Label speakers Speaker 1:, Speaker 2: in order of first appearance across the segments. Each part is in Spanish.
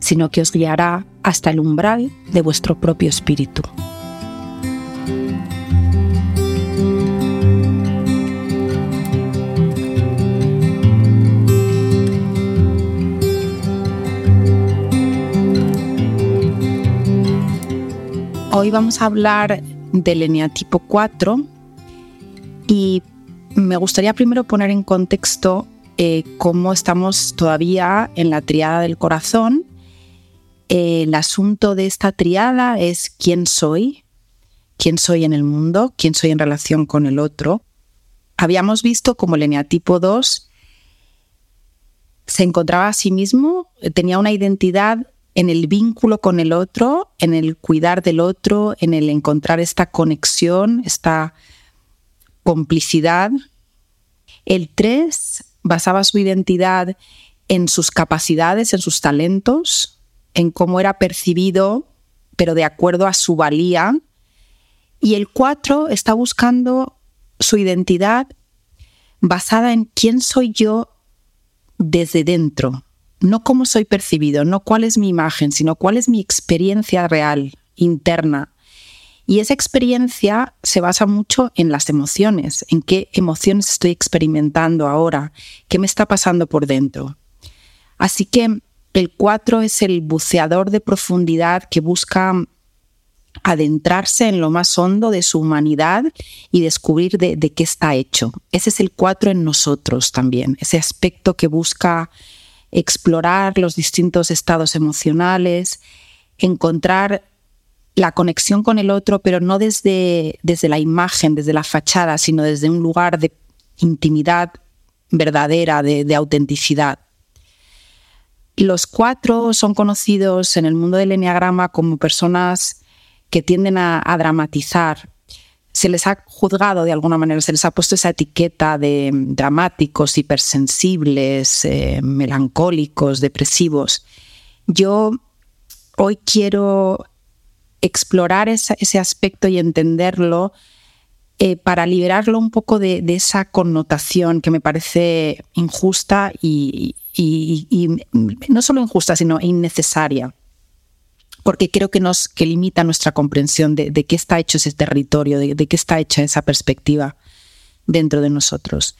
Speaker 1: sino que os guiará hasta el umbral de vuestro propio espíritu. Hoy vamos a hablar del eneatipo 4 y me gustaría primero poner en contexto eh, cómo estamos todavía en la triada del corazón. El asunto de esta triada es quién soy, quién soy en el mundo, quién soy en relación con el otro. Habíamos visto como el eneatipo 2 se encontraba a sí mismo, tenía una identidad en el vínculo con el otro, en el cuidar del otro, en el encontrar esta conexión, esta complicidad. El 3 basaba su identidad en sus capacidades, en sus talentos, en cómo era percibido, pero de acuerdo a su valía. Y el 4 está buscando su identidad basada en quién soy yo desde dentro, no cómo soy percibido, no cuál es mi imagen, sino cuál es mi experiencia real, interna. Y esa experiencia se basa mucho en las emociones, en qué emociones estoy experimentando ahora, qué me está pasando por dentro. Así que el 4 es el buceador de profundidad que busca adentrarse en lo más hondo de su humanidad y descubrir de, qué está hecho. Ese es el 4 en nosotros también, ese aspecto que busca explorar los distintos estados emocionales, encontrar la conexión con el otro, pero no desde, desde la imagen, desde la fachada, sino desde un lugar de intimidad verdadera, de, autenticidad. Los cuatro son conocidos en el mundo del enneagrama como personas que tienden a dramatizar se les ha juzgado de alguna manera, se les ha puesto esa etiqueta de dramáticos, hipersensibles, eh, melancólicos, depresivos. Yo hoy quiero explorar ese aspecto y entenderlo eh, para liberarlo un poco de, esa connotación que me parece injusta y no solo injusta, sino innecesaria porque creo que nos que limita nuestra comprensión de, qué está hecho ese territorio, de, qué está hecha esa perspectiva dentro de nosotros.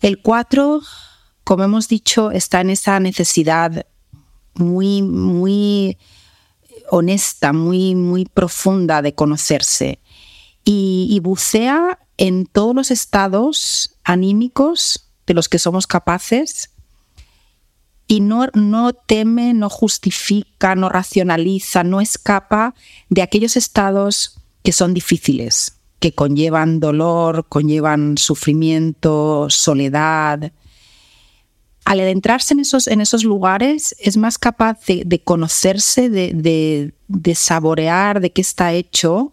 Speaker 1: El 4, como hemos dicho, está en esa necesidad muy, muy honesta, muy, muy profunda de conocerse y bucea en todos los estados anímicos de los que somos capaces y no, no teme, no justifica, no racionaliza, no escapa de aquellos estados que son difíciles, que conllevan dolor, conllevan sufrimiento, soledad. Al adentrarse en esos, en esos lugares es más capaz de, conocerse, de, de saborear de qué está hecho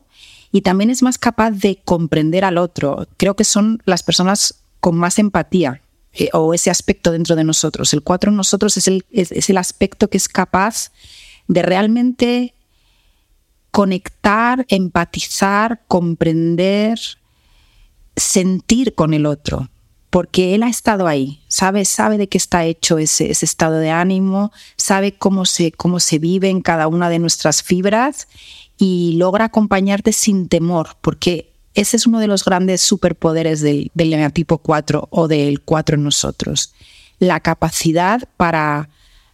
Speaker 1: y también es más capaz de comprender al otro. Creo que son las personas con más empatía eh, o ese aspecto dentro de nosotros. El cuatro en nosotros es el, es, el aspecto que es capaz de realmente conectar, empatizar, comprender, sentir con el otro, porque él ha estado ahí, sabe, sabe de qué está hecho ese, ese, estado de ánimo, sabe cómo se, cómo se vive en cada una de nuestras fibras y logra acompañarte sin temor, porque ese es uno de los grandes superpoderes del, del tipo 4 o del 4 en nosotros. La capacidad para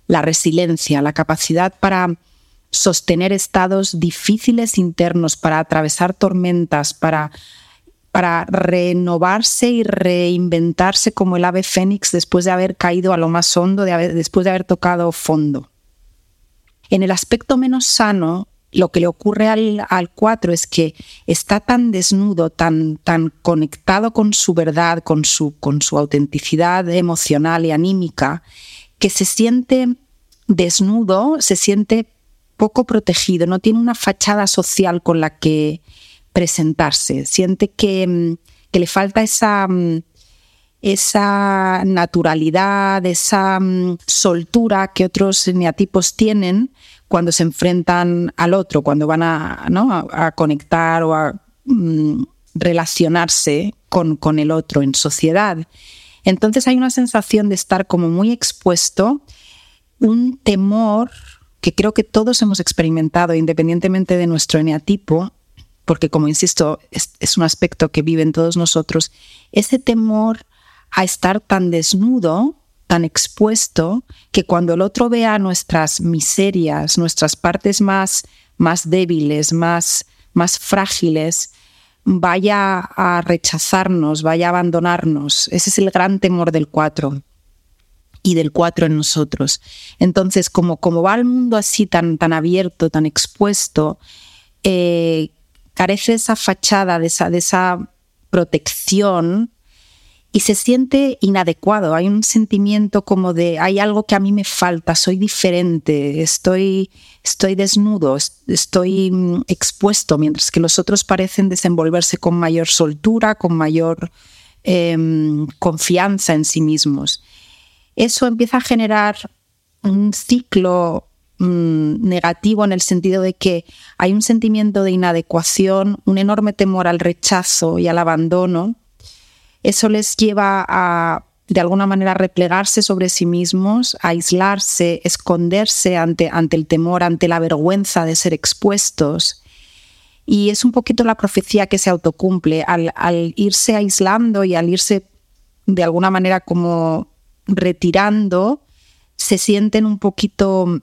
Speaker 1: la resiliencia, la capacidad para sostener estados difíciles internos, para atravesar tormentas, para, para renovarse y reinventarse como el ave fénix después de haber caído a lo más hondo, después de haber tocado fondo. En el aspecto menos sano, lo que le ocurre al, al 4 es que está tan desnudo, tan, tan conectado con su verdad, con su, con su autenticidad emocional y anímica, que se siente desnudo, se siente poco protegido, no tiene una fachada social con la que presentarse, siente que, mm, que le falta esa, mm, esa naturalidad, esa mm, soltura que otros eneatipos tienen cuando se enfrentan al otro, cuando van a, conectar o a relacionarse con, el otro en sociedad. Entonces hay una sensación de estar como muy expuesto, un temor que creo que todos hemos experimentado independientemente de nuestro eneatipo, porque como insisto, es, un aspecto que viven todos nosotros, ese temor a estar tan desnudo, tan expuesto, que cuando el otro vea nuestras miserias, nuestras partes más, más débiles, más, más frágiles, vaya a rechazarnos, vaya a abandonarnos. Ese es el gran temor del cuatro y del cuatro en nosotros. Entonces, como, como va el mundo así tan, tan abierto, tan expuesto, eh, carece esa fachada, de esa, de esa protección y se siente inadecuado. Hay un sentimiento como de hay algo que a mí me falta, soy diferente, estoy, estoy desnudo, estoy mm, expuesto, mientras que los otros parecen desenvolverse con mayor soltura, con mayor em, confianza en sí mismos. Eso empieza a generar un ciclo mm, negativo en el sentido de que hay un sentimiento de inadecuación, un enorme temor al rechazo y al abandono eso les lleva a, de alguna manera, replegarse sobre sí mismos, aislarse, esconderse ante, ante el temor, ante la vergüenza de ser expuestos. Y es un poquito la profecía que se autocumple. Al irse aislando y al irse de alguna manera como retirando, se sienten un poquito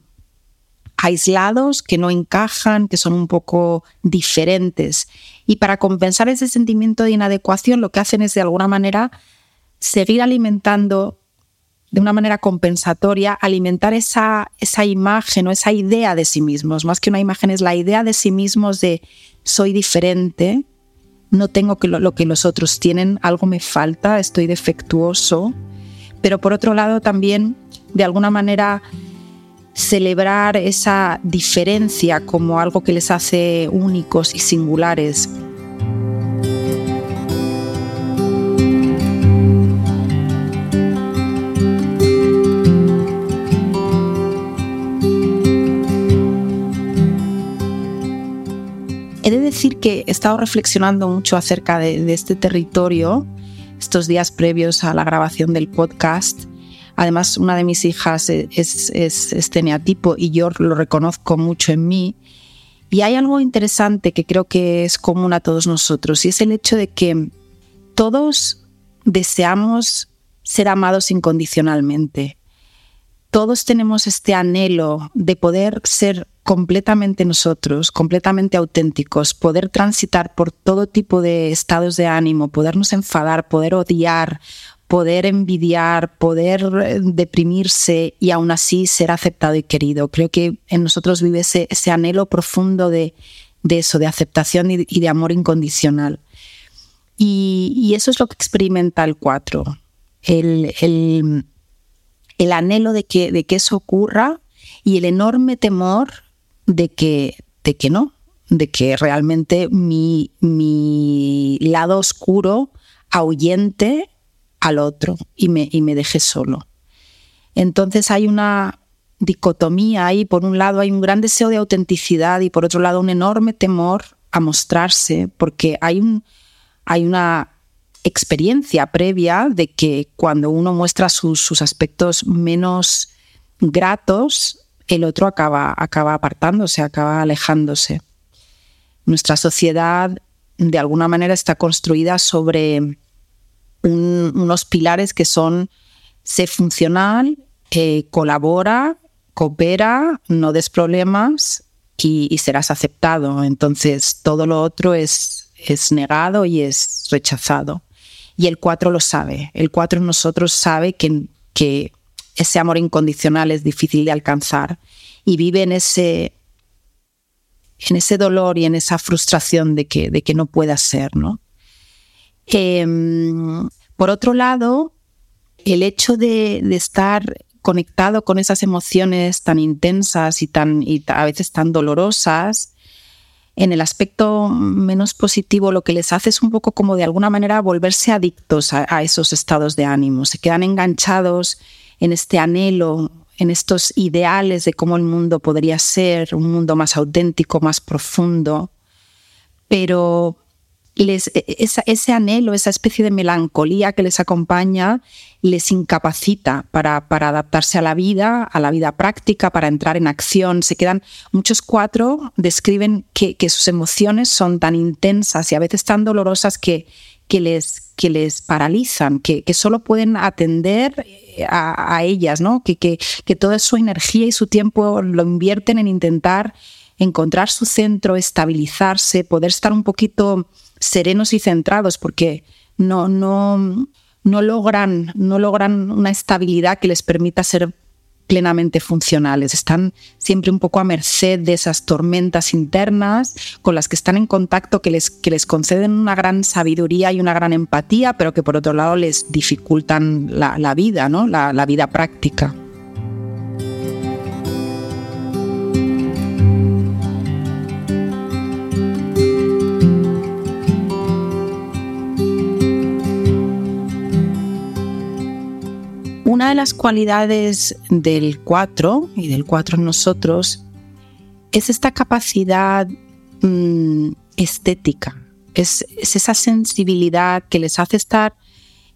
Speaker 1: aislados, que no encajan, que son un poco diferentes. Y para compensar ese sentimiento de inadecuación, lo que hacen es de alguna manera seguir alimentando de una manera compensatoria, alimentar esa, esa imagen o esa idea de sí mismos. Más que una imagen es la idea de sí mismos de soy diferente, no tengo que lo, lo que los otros tienen, algo me falta, estoy defectuoso. Pero por otro lado también, de alguna manera, celebrar esa diferencia como algo que les hace únicos y singulares. He de decir que he estado reflexionando mucho acerca de, este territorio estos días previos a la grabación del podcast Además, una de mis hijas es, es, y yo lo reconozco mucho en mí. Y hay algo interesante que creo que es común a todos nosotros y es el hecho de que todos deseamos ser amados incondicionalmente. Todos tenemos este anhelo de poder ser completamente nosotros, completamente auténticos, poder transitar por todo tipo de estados de ánimo, podernos enfadar, poder odiar, poder envidiar, poder eh, deprimirse y aún así ser aceptado y querido. Creo que en nosotros vive ese, anhelo profundo de, eso, de aceptación y, de amor incondicional. Y, eso es lo que experimenta el 4, el, el, anhelo de que, de que eso ocurra y el enorme temor de que, de que no, de que realmente mi, mi lado oscuro ahuyente al otro y me, y me dejé solo. Entonces hay una dicotomía ahí, por un lado hay un gran deseo de autenticidad y por otro lado un enorme temor a mostrarse, porque hay, un, hay una experiencia previa de que cuando uno muestra sus, sus aspectos menos gratos, el otro acaba, acaba apartándose, acaba alejándose. Nuestra sociedad de alguna manera está construida sobre unos pilares que son sé funcional, eh, colabora, coopera, no des problemas y, serás aceptado. Entonces todo lo otro es, es negado y es rechazado. Y el 4 lo sabe. El 4 en nosotros sabe que, que ese amor incondicional es difícil de alcanzar y vive en ese, en ese dolor y en esa frustración de que, de que no pueda ser, ¿no? Em, por otro lado, el hecho de, estar conectado con esas emociones tan intensas y, tan, a veces tan dolorosas, en el aspecto menos positivo lo que les hace es un poco como de alguna manera volverse adictos a, a esos estados de ánimo, se quedan enganchados en este anhelo, en estos ideales de cómo el mundo podría ser, un mundo más auténtico, más profundo, pero les, e, e, ese anhelo, esa especie de melancolía que les acompaña, les incapacita para, adaptarse a la vida, a la vida práctica, para entrar en acción. Se quedan, muchos cuatro describen que, sus emociones son tan intensas y a veces tan dolorosas que, les, que les paralizan, que, solo pueden atender a, a ellas, ¿no? que, que toda su energía y su tiempo lo invierten en intentar encontrar su centro, estabilizarse, poder estar un poquito serenos y centrados porque no, no, no, logran, no logran una estabilidad que les permita ser plenamente funcionales. Están siempre un poco a merced de esas tormentas internas con las que están en contacto, que les, que les conceden una gran sabiduría y una gran empatía, pero que por otro lado les dificultan la, vida, ¿no? la vida práctica. Una de las cualidades del 4 y del 4 en nosotros es esta capacidad mm, estética, es, esa sensibilidad que les hace estar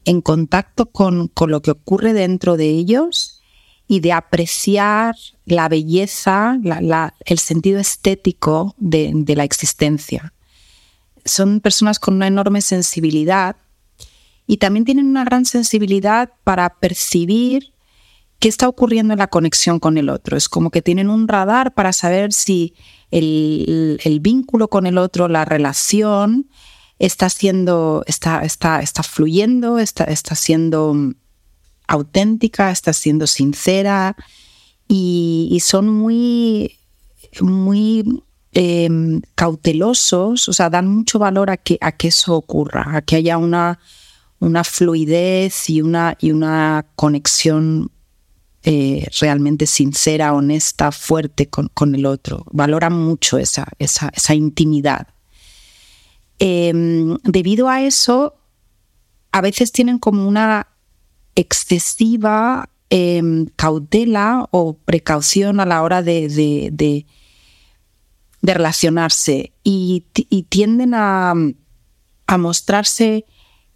Speaker 1: en contacto con, lo que ocurre dentro de ellos y de apreciar la belleza, el sentido estético de la existencia. Son personas con una enorme sensibilidad y también tienen una gran sensibilidad para percibir qué está ocurriendo en la conexión con el otro. Es como que tienen un radar para saber si el, vínculo con el otro, la relación, está siendo, está, está, está fluyendo, está, está siendo auténtica, está siendo sincera y, son muy, muy em, cautelosos, o sea, dan mucho valor a que, a que eso ocurra, a que haya una una fluidez y una, y una conexión eh, realmente sincera, honesta, fuerte con, el otro. Valoran mucho esa, esa, intimidad. Em, debido a eso, a veces tienen como una excesiva em, cautela o precaución a la hora de, de, relacionarse y, tienden a, a mostrarse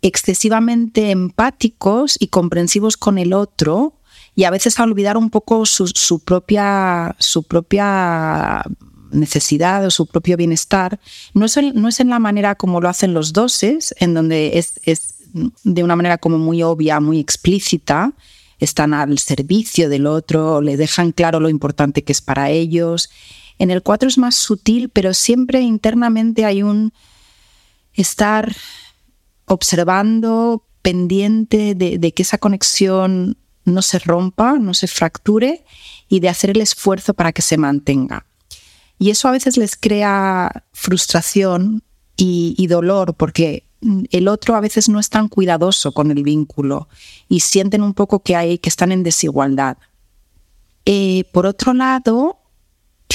Speaker 1: excesivamente empáticos y comprensivos con el otro y a veces a olvidar un poco su, propia, su propia necesidad o su propio bienestar. No es, no es en la manera como lo hacen los doses, en donde es, es de una manera como muy obvia, muy explícita, están al servicio del otro, le dejan claro lo importante que es para ellos. En el 4 es más sutil, pero siempre internamente hay un estar observando, pendiente de, que esa conexión no se rompa, no se fracture y de hacer el esfuerzo para que se mantenga. Y eso a veces les crea frustración y, dolor porque el otro a veces no es tan cuidadoso con el vínculo y sienten un poco que hay que están en desigualdad. Eh, por otro lado,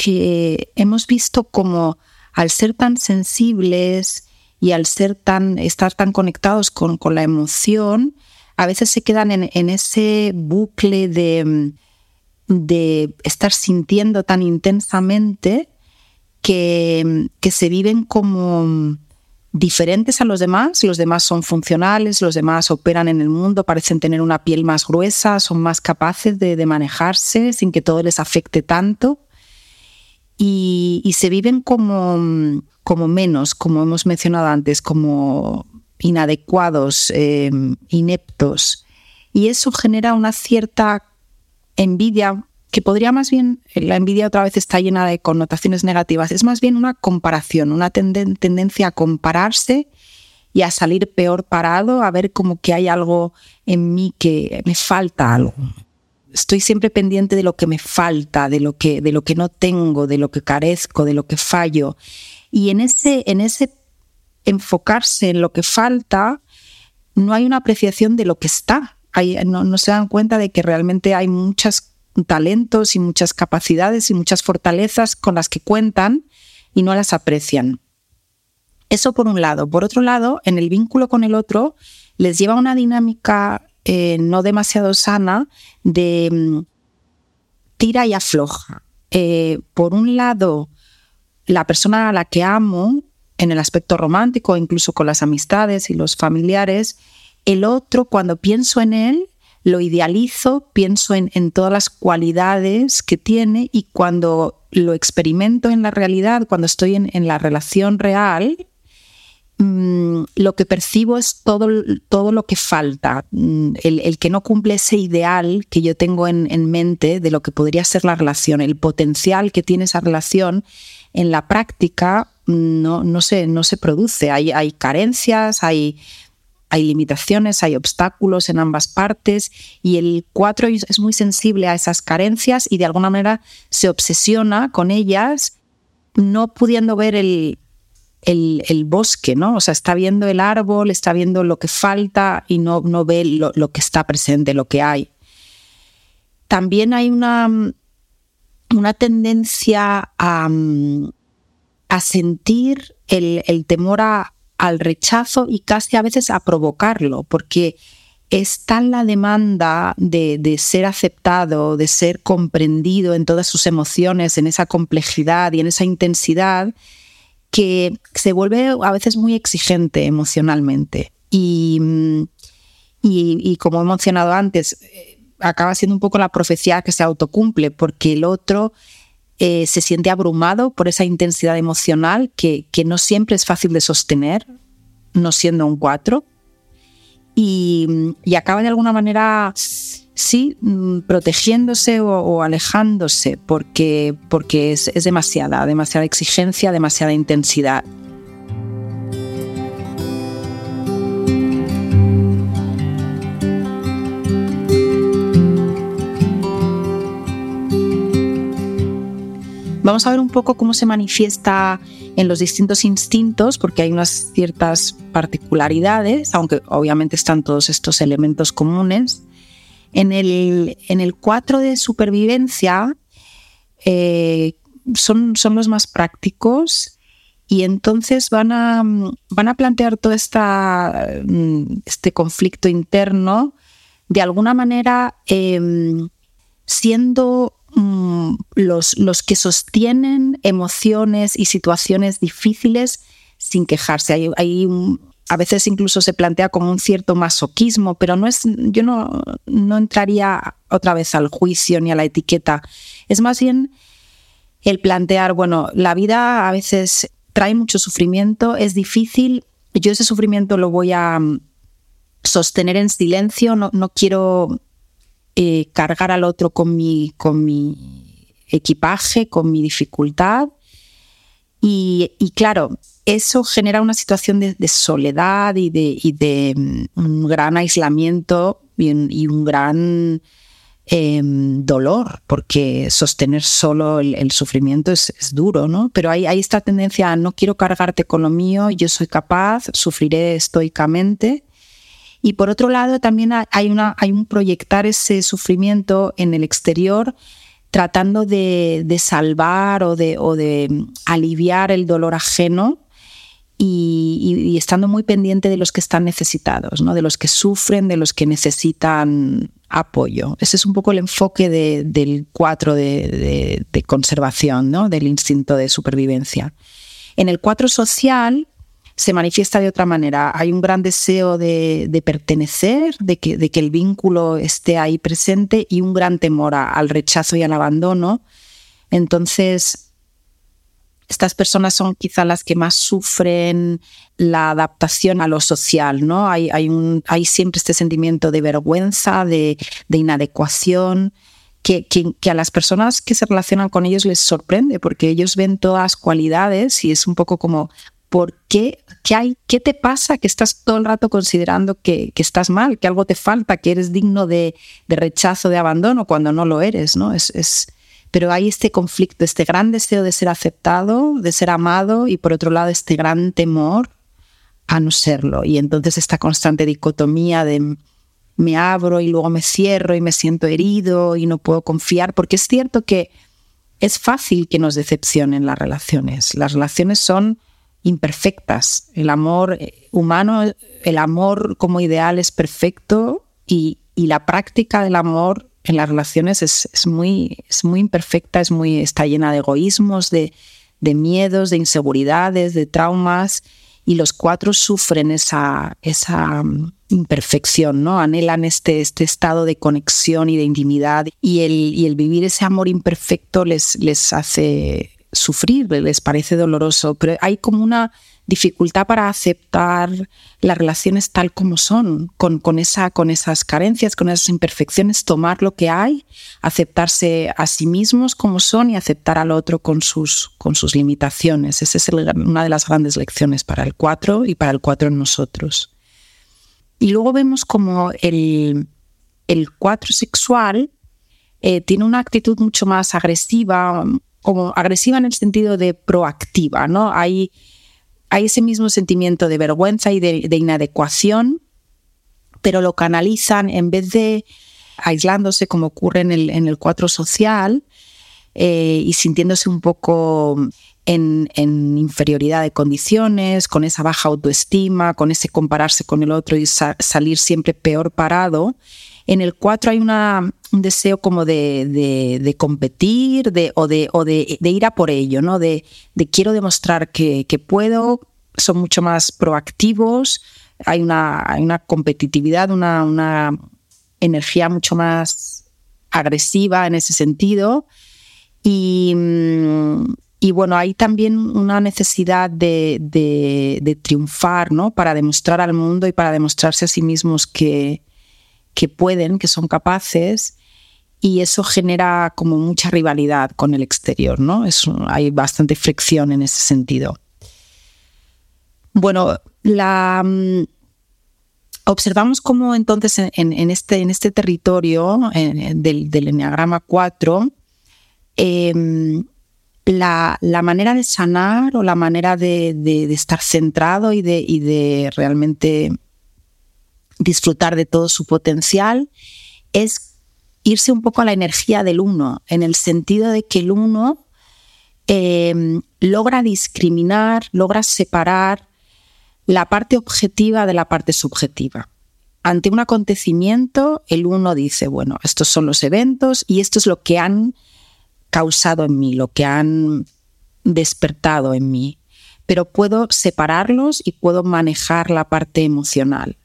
Speaker 1: hemos visto como al ser tan sensibles y al ser tan, estar tan conectados con, la emoción, a veces se quedan en, ese bucle de, de, estar sintiendo tan intensamente que, que se viven como diferentes a los demás, los demás son funcionales, los demás operan en el mundo, parecen tener una piel más gruesa, son más capaces de, de manejarse sin que todo les afecte tanto y, se viven como, como menos, como hemos mencionado antes, como inadecuados, em, ineptos. Y eso genera una cierta envidia que podría más bien, la envidia otra vez está llena de connotaciones negativas, es más bien una comparación, una tendencia a compararse y a salir peor parado, a ver como que hay algo en mí que me falta algo estoy siempre pendiente de lo que me falta, de lo que, de lo que no tengo, de lo que carezco, de lo que fallo. Y en ese, en ese enfocarse en lo que falta, no hay una apreciación de lo que está. no, se dan cuenta de que realmente hay muchos talentos y muchas capacidades y muchas fortalezas con las que cuentan y no las aprecian. Eso por un lado. Por otro lado, en el vínculo con el otro, les lleva una dinámica eh, no demasiado sana de mm, tira y afloja. Eh, por un lado, la persona a la que amo, en el aspecto romántico, incluso con las amistades y los familiares, el otro, cuando pienso en él, lo idealizo, pienso en, todas las cualidades que tiene y cuando lo experimento en la realidad, cuando estoy en, la relación real, mm, lo que percibo es todo, todo lo que falta, mm, el, que no cumple ese ideal que yo tengo en, mente de lo que podría ser la relación, el potencial que tiene esa relación en la práctica mm, no, no, se, no se produce. Hay, hay carencias, hay hay limitaciones, hay obstáculos en ambas partes y el 4 es muy sensible a esas carencias y de alguna manera se obsesiona con ellas, no pudiendo ver el, el, bosque, ¿no? O sea, está viendo el árbol, está viendo lo que falta y no, no ve lo, que está presente, lo que hay. También hay una, una tendencia a, a sentir el, el temor al rechazo y casi a veces a provocarlo, porque está la demanda de, ser aceptado, de ser comprendido en todas sus emociones, en esa complejidad y en esa intensidad, que se vuelve a veces muy exigente emocionalmente. Y, y, como he mencionado antes, eh, acaba siendo un poco la profecía que se autocumple, porque el otro eh, se siente abrumado por esa intensidad emocional que, no siempre es fácil de sostener, no siendo un 4, y, acaba de alguna manera, sí, mm, protegiéndose o, alejándose porque, porque es, es demasiada, demasiada exigencia, demasiada intensidad. Vamos a ver un poco cómo se manifiesta en los distintos instintos, porque hay unas ciertas particularidades, aunque obviamente están todos estos elementos comunes. En el, en el 4 de supervivencia eh, son, son los más prácticos y entonces van a, van a plantear todo esta, mm, este conflicto interno de alguna manera em, siendo Mm, los, los, que sostienen emociones y situaciones difíciles sin quejarse. Hay, a veces incluso se plantea como un cierto masoquismo, pero no es, yo no, no entraría otra vez al juicio ni a la etiqueta. Es más bien el plantear, bueno, la vida a veces trae mucho sufrimiento, es difícil, yo ese sufrimiento lo voy a mm, sostener en silencio, no, no quiero eh, cargar al otro con mi, con mi equipaje, con mi dificultad. Y, claro, eso genera una situación de, soledad y de, mm, un gran aislamiento y un, gran em, dolor, porque sostener solo el, sufrimiento es, duro, ¿no? Pero hay, esta tendencia a no quiero cargarte con lo mío, yo soy capaz, sufriré estoicamente y por otro lado, también hay, un proyectar ese sufrimiento en el exterior tratando de, salvar o de, o de, aliviar el dolor ajeno y, estando muy pendiente de los que están necesitados, ¿no? de los que sufren, de los que necesitan apoyo. Ese es un poco el enfoque del 4 de, conservación, ¿no? del instinto de supervivencia. En el 4 social se manifiesta de otra manera. Hay un gran deseo de, pertenecer, de que, el vínculo esté ahí presente y un gran temor al rechazo y al abandono. Entonces, estas personas son quizá las que más sufren la adaptación a lo social, ¿no? Hay, siempre este sentimiento de vergüenza, de, inadecuación, que, a las personas que se relacionan con ellos les sorprende, porque ellos ven todas las cualidades y es un poco como, ¿por qué? ¿Qué, hay, ¿Qué te pasa que estás todo el rato considerando que, estás mal, que algo te falta, que eres digno de, rechazo, de abandono, cuando no lo eres? ¿no? Es, pero hay este conflicto, este gran deseo de ser aceptado, de ser amado, y por otro lado este gran temor a no serlo. Y entonces esta constante dicotomía de me abro y luego me cierro y me siento herido y no puedo confiar, porque es cierto que es fácil que nos decepcionen las relaciones. Las relaciones son imperfectas. El amor eh, humano, el amor como ideal es perfecto y, la práctica del amor en las relaciones es, muy, es muy imperfecta, es muy, está llena de egoísmos, de, de miedos, de inseguridades, de traumas y los cuatro sufren esa, esa mm, imperfección, ¿no? Anhelan este, este estado de conexión y de intimidad y el, y el vivir ese amor imperfecto les, les hace sufrir, les parece doloroso, pero hay como una dificultad para aceptar las relaciones tal como son, con, con, esa, con esas carencias, con esas imperfecciones, tomar lo que hay, aceptarse a sí mismos como son y aceptar al otro con sus, con sus limitaciones. Esa es una de las grandes lecciones para el cuatro y para el cuatro en nosotros. Y luego vemos como el, el sexual eh, tiene una actitud mucho más agresiva, como agresiva en el sentido de proactiva, ¿no? Hay hay ese mismo sentimiento de vergüenza y de, inadecuación, pero lo canalizan en vez de aislándose como ocurre en el, en el cuatro social eh, y sintiéndose un poco en, inferioridad de condiciones, con esa baja autoestima, con ese compararse con el otro y salir siempre peor parado. En el 4 hay un deseo como de, competir de, o, de, ir a por ello, ¿no? de, quiero demostrar que, puedo, son mucho más proactivos, hay una, competitividad, una, energía mucho más agresiva en ese sentido. Y, y bueno, hay también una necesidad de, de, triunfar, ¿no? Para demostrar al mundo y para demostrarse a sí mismos que, que pueden, que son capaces y eso genera como mucha rivalidad con el exterior, ¿no? Es, hay bastante fricción en ese sentido. Bueno, la, mm, observamos cómo entonces en, este, en este, territorio del, del, Enneagrama 4, em, la, manera de sanar o la manera de, estar centrado y de, y de realmente disfrutar de todo su potencial es irse un poco a la energía del uno, en el sentido de que el uno eh, logra discriminar, logra separar la parte objetiva de la parte subjetiva. Ante un acontecimiento, el uno dice, bueno, estos son los eventos y esto es lo que han causado en mí, lo que han despertado en mí, pero puedo separarlos y puedo manejar la parte emocional.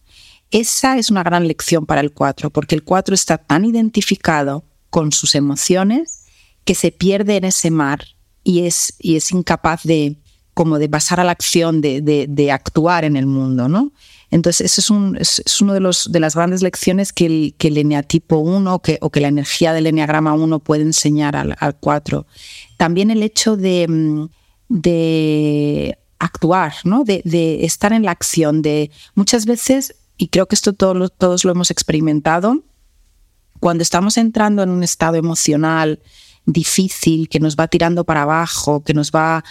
Speaker 1: Esa es una gran lección para el 4, porque el 4 está tan identificado con sus emociones que se pierde en ese mar y es, y es incapaz de, como de pasar a la acción, de, actuar en el mundo, ¿no? Entonces, eso es, un, es, de, de las grandes lecciones que el, que el eneatipo 1 que, o que la energía del eneagrama 1 puede enseñar al, al 4. También el hecho de, mm, de actuar, ¿no? De, de, estar en la acción, de muchas veces y creo que esto todos, todos lo hemos experimentado, cuando estamos entrando en un estado emocional difícil, que nos va tirando para abajo, que nos va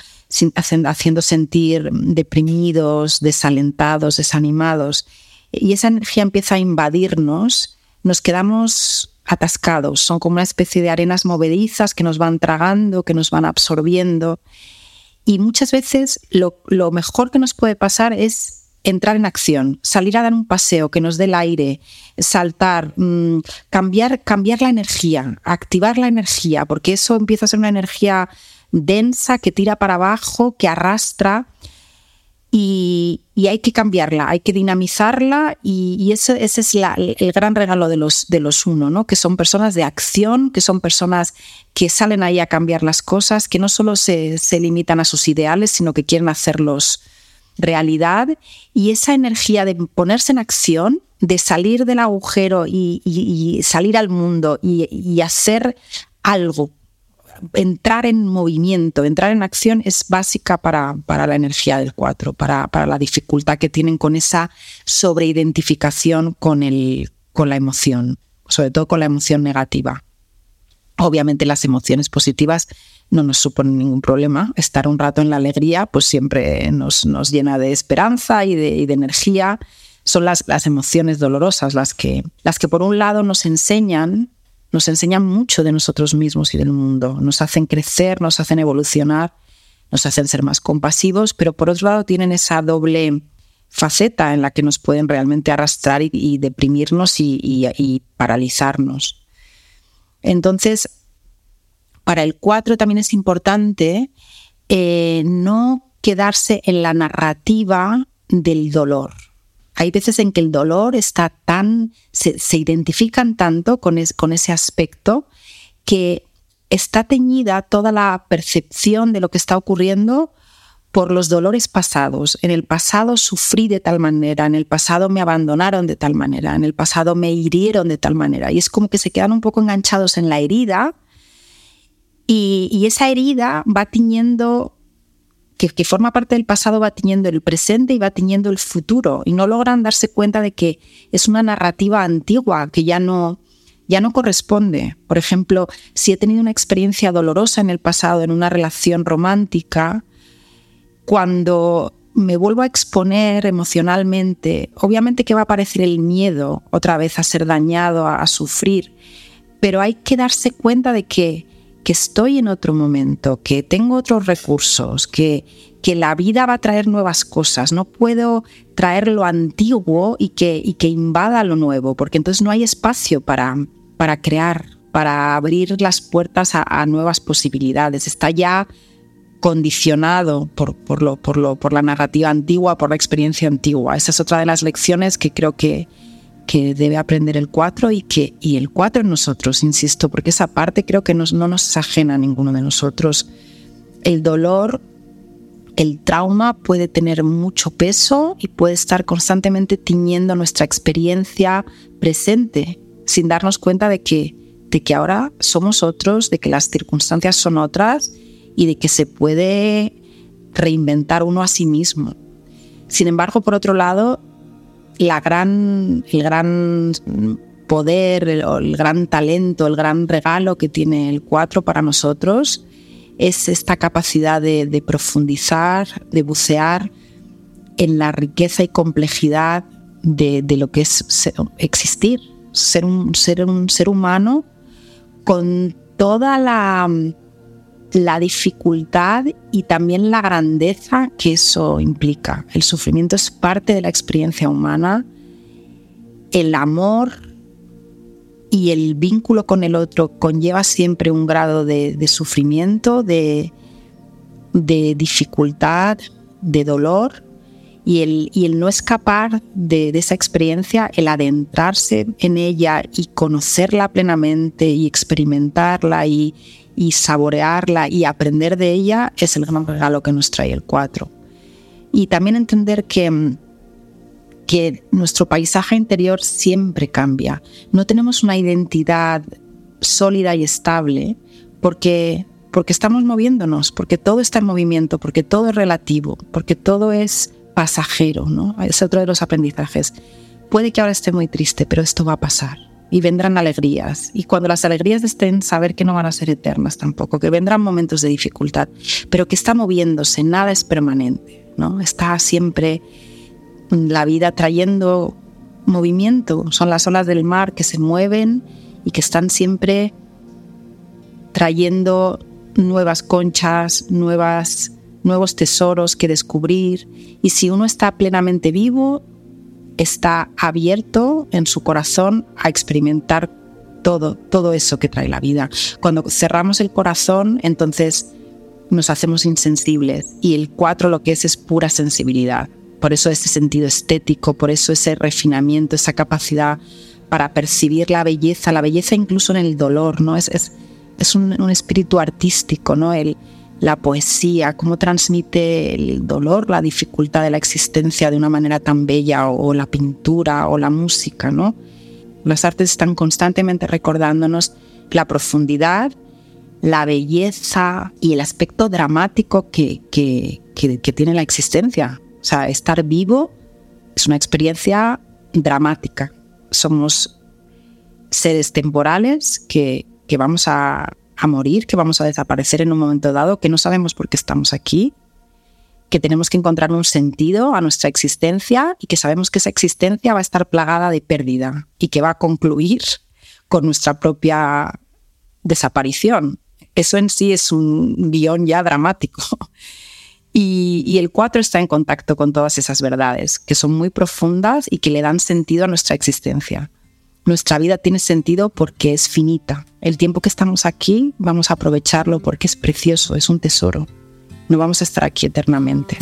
Speaker 1: haciendo sentir deprimidos, desalentados, desanimados, y esa energía empieza a invadirnos, nos quedamos atascados, son como una especie de arenas movedizas que nos van tragando, que nos van absorbiendo. Y muchas veces lo, lo mejor que nos puede pasar es entrar en acción, salir a dar un paseo que nos dé el aire, saltar, mm, cambiar, cambiar la energía, activar la energía, porque eso empieza a ser una energía densa que tira para abajo, que arrastra y, hay que cambiarla, hay que dinamizarla y, ese, es el gran regalo de los, de los uno, ¿no? que son personas de acción, que son personas que salen ahí a cambiar las cosas, que no solo se, se limitan a sus ideales, sino que quieren hacerlos realidad y esa energía de ponerse en acción, de salir del agujero y, salir al mundo y, hacer algo, entrar en movimiento, entrar en acción es básica para, para la energía del 4, para, para, la dificultad que tienen con esa sobreidentificación con, con la emoción, sobre todo con la emoción negativa. Obviamente las emociones positivas no nos supone ningún problema. Estar un rato en la alegría pues siempre nos, nos llena de esperanza y de, energía. son las, las emociones dolorosas, las que, las que por un lado nos enseñan, nos enseñan mucho de nosotros mismos y del mundo, nos hacen crecer, nos hacen evolucionar, nos hacen ser más compasivos, pero por otro lado tienen esa doble faceta en la que nos pueden realmente arrastrar y, deprimirnos y, paralizarnos. Entonces, para el 4 también es importante eh, no quedarse en la narrativa del dolor. Hay veces en que el dolor está tan, se, identifican tanto con, con ese aspecto que está teñida toda la percepción de lo que está ocurriendo por los dolores pasados. En el pasado sufrí de tal manera, en el pasado me abandonaron de tal manera, en el pasado me hirieron de tal manera. Y es como que se quedan un poco enganchados en la herida y, esa herida va tiñendo, que, forma parte del pasado, va tiñendo el presente y va tiñendo el futuro. Y no logran darse cuenta de que es una narrativa antigua que ya no, ya no corresponde. Por ejemplo, si he tenido una experiencia dolorosa en el pasado en una relación romántica, cuando me vuelvo a exponer emocionalmente, obviamente que va a aparecer el miedo otra vez a ser dañado, a, sufrir, pero hay que darse cuenta de que, que, estoy en otro momento, que tengo otros recursos, que, que la vida va a traer nuevas cosas, no puedo traer lo antiguo y que, y que invada lo nuevo, porque entonces no hay espacio para, para crear, para abrir las puertas a, nuevas posibilidades. Está ya condicionado por, por, lo, por, lo, por la narrativa antigua, por la experiencia antigua. Esa es otra de las lecciones que creo que, que debe aprender el 4 y, que, y el 4 en nosotros, insisto, porque esa parte creo que no nos ajena a ninguno de nosotros. El dolor, el trauma puede tener mucho peso y puede estar constantemente tiñendo nuestra experiencia presente sin darnos cuenta de que, de que ahora somos otros, de que las circunstancias son otras y de que se puede reinventar uno a sí mismo. Sin embargo, por otro lado, la gran, el gran poder, el, gran talento, el gran regalo que tiene el 4 para nosotros es esta capacidad de, profundizar, de bucear en la riqueza y complejidad de, lo que es existir, ser un, ser un ser humano con toda la la dificultad y también la grandeza que eso implica. El sufrimiento es parte de la experiencia humana. El amor y el vínculo con el otro conlleva siempre un grado de, sufrimiento, de, dificultad, de dolor. Y el, y el no escapar de, de, esa experiencia, el adentrarse en ella y conocerla plenamente y experimentarla y, y saborearla y aprender de ella es el gran regalo que nos trae el 4. Y también entender que, mm, que nuestro paisaje interior siempre cambia. No tenemos una identidad sólida y estable porque, porque estamos moviéndonos, porque todo está en movimiento, porque todo es relativo, porque todo es pasajero. ¿no? Es otro de los aprendizajes. Puede que ahora esté muy triste, pero esto va a pasar y vendrán alegrías. Y cuando las alegrías estén, saber que no van a ser eternas tampoco, que vendrán momentos de dificultad, pero que está moviéndose, nada es permanente, ¿no? Está siempre la vida trayendo movimiento, son las olas del mar que se mueven y que están siempre trayendo nuevas conchas, nuevas, nuevos tesoros que descubrir. Y si uno está plenamente vivo, está abierto en su corazón a experimentar todo, todo eso que trae la vida. Cuando cerramos el corazón, entonces nos hacemos insensibles y el cuatro lo que es es pura sensibilidad. Por eso ese sentido estético, por eso ese refinamiento, esa capacidad para percibir la belleza, la belleza incluso en el dolor, ¿no? Es, es, es un, un, espíritu artístico, ¿no? El, la poesía, cómo transmite el dolor, la dificultad de la existencia de una manera tan bella, o, la pintura o la música, ¿no? Las artes están constantemente recordándonos la profundidad, la belleza y el aspecto dramático que, que, que tiene la existencia. O sea, estar vivo es una experiencia dramática. Somos seres temporales que, que vamos a, a morir, que vamos a desaparecer en un momento dado, que no sabemos por qué estamos aquí, que tenemos que encontrar un sentido a nuestra existencia y que sabemos que esa existencia va a estar plagada de pérdida y que va a concluir con nuestra propia desaparición. Eso en sí es un guion ya dramático. Y, el 4 está en contacto con todas esas verdades, que son muy profundas y que le dan sentido a nuestra existencia. Nuestra vida tiene sentido porque es finita. El tiempo que estamos aquí vamos a aprovecharlo porque es precioso, es un tesoro. No vamos a estar aquí eternamente.